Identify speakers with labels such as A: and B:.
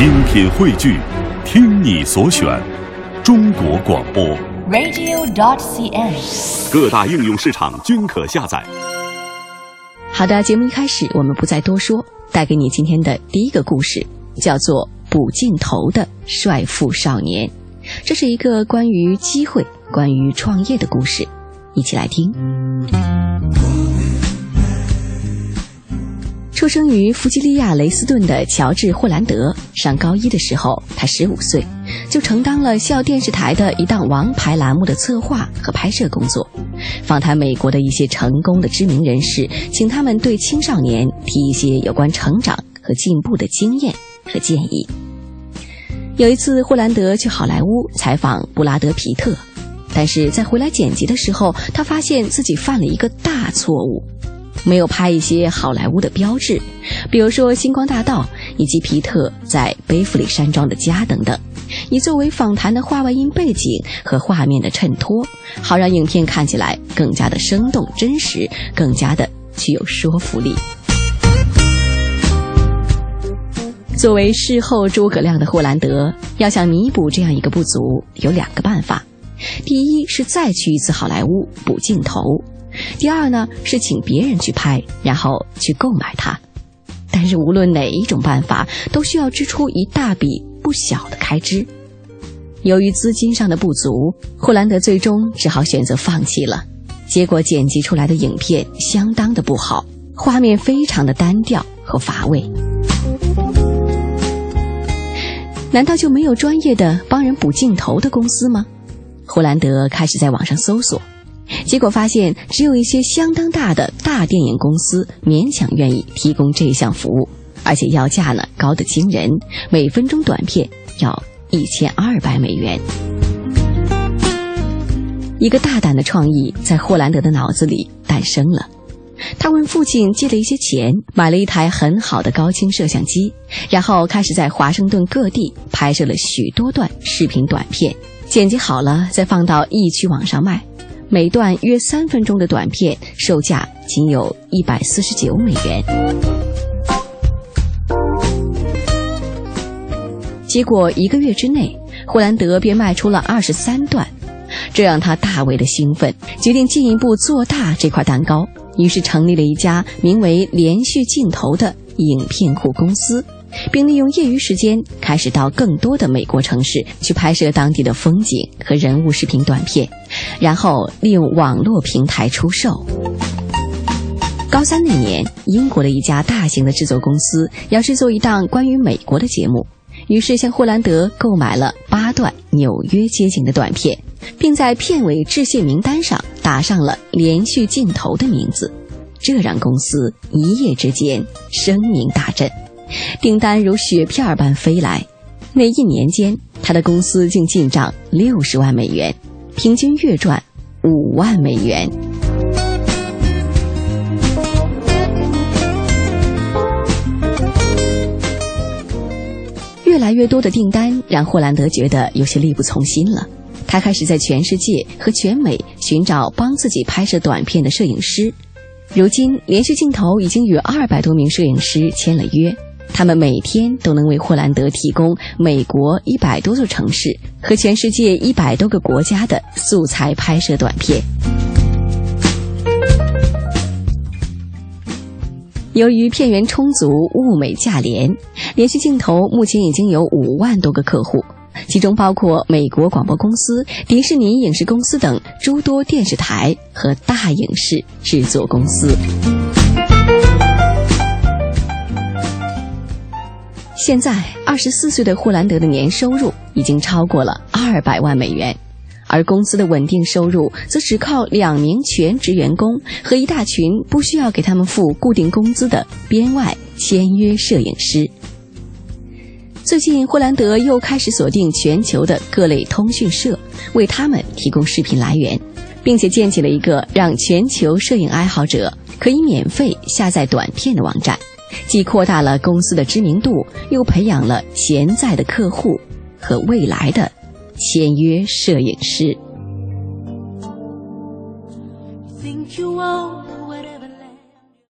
A: 精品汇聚，听你所选，中国广播。
B: radio.dot.cn，。
A: 各大应用市场均可下载。
C: 好的，节目一开始，我们不再多说，带给你今天的第一个故事，叫做《补镜头的帅富少年》。这是一个关于机会、关于创业的故事，一起来听。出生于弗吉利亚雷斯顿的乔治·霍兰德，上高一的时候，他十五岁，就承担了校电视台的一档王牌栏目的策划和拍摄工作，访谈美国的一些成功的知名人士，请他们对青少年提一些有关成长和进步的经验和建议。有一次，霍兰德去好莱坞采访布拉德·皮特，但是在回来剪辑的时候，他发现自己犯了一个大错误。没有拍一些好莱坞的标志，比如说星光大道以及皮特在贝弗里山庄的家等等，以作为访谈的画外音背景和画面的衬托，好让影片看起来更加的生动真实，更加的具有说服力。作为事后诸葛亮的霍兰德，要想弥补这样一个不足，有两个办法：第一是再去一次好莱坞补镜头。第二呢，是请别人去拍，然后去购买它。但是无论哪一种办法，都需要支出一大笔不小的开支。由于资金上的不足，霍兰德最终只好选择放弃了。结果剪辑出来的影片相当的不好，画面非常的单调和乏味。难道就没有专业的帮人补镜头的公司吗？霍兰德开始在网上搜索。结果发现，只有一些相当大的大电影公司勉强愿意提供这项服务，而且要价呢高得惊人，每分钟短片要一千二百美元。一个大胆的创意在霍兰德的脑子里诞生了。他问父亲借了一些钱，买了一台很好的高清摄像机，然后开始在华盛顿各地拍摄了许多段视频短片，剪辑好了再放到易趣网上卖。每段约三分钟的短片，售价仅有一百四十九美元。结果一个月之内，霍兰德便卖出了二十三段，这让他大为的兴奋，决定进一步做大这块蛋糕。于是成立了一家名为“连续镜头”的影片库公司。并利用业余时间开始到更多的美国城市去拍摄当地的风景和人物视频短片，然后利用网络平台出售。高三那年，英国的一家大型的制作公司要制作一档关于美国的节目，于是向霍兰德购买了八段纽约街景的短片，并在片尾致谢名单上打上了“连续镜头”的名字，这让公司一夜之间声名大振。订单如雪片般飞来，那一年间，他的公司竟进账六十万美元，平均月赚五万美元。越来越多的订单让霍兰德觉得有些力不从心了，他开始在全世界和全美寻找帮自己拍摄短片的摄影师。如今，连续镜头已经与二百多名摄影师签了约。他们每天都能为霍兰德提供美国一百多座城市和全世界一百多个国家的素材拍摄短片。由于片源充足、物美价廉，连续镜头目前已经有五万多个客户，其中包括美国广播公司、迪士尼影视公司等诸多电视台和大影视制作公司。现在，二十四岁的霍兰德的年收入已经超过了二百万美元，而公司的稳定收入则只靠两名全职员工和一大群不需要给他们付固定工资的编外签约摄影师。最近，霍兰德又开始锁定全球的各类通讯社，为他们提供视频来源，并且建起了一个让全球摄影爱好者可以免费下载短片的网站。既扩大了公司的知名度，又培养了潜在的客户和未来的签约摄影师。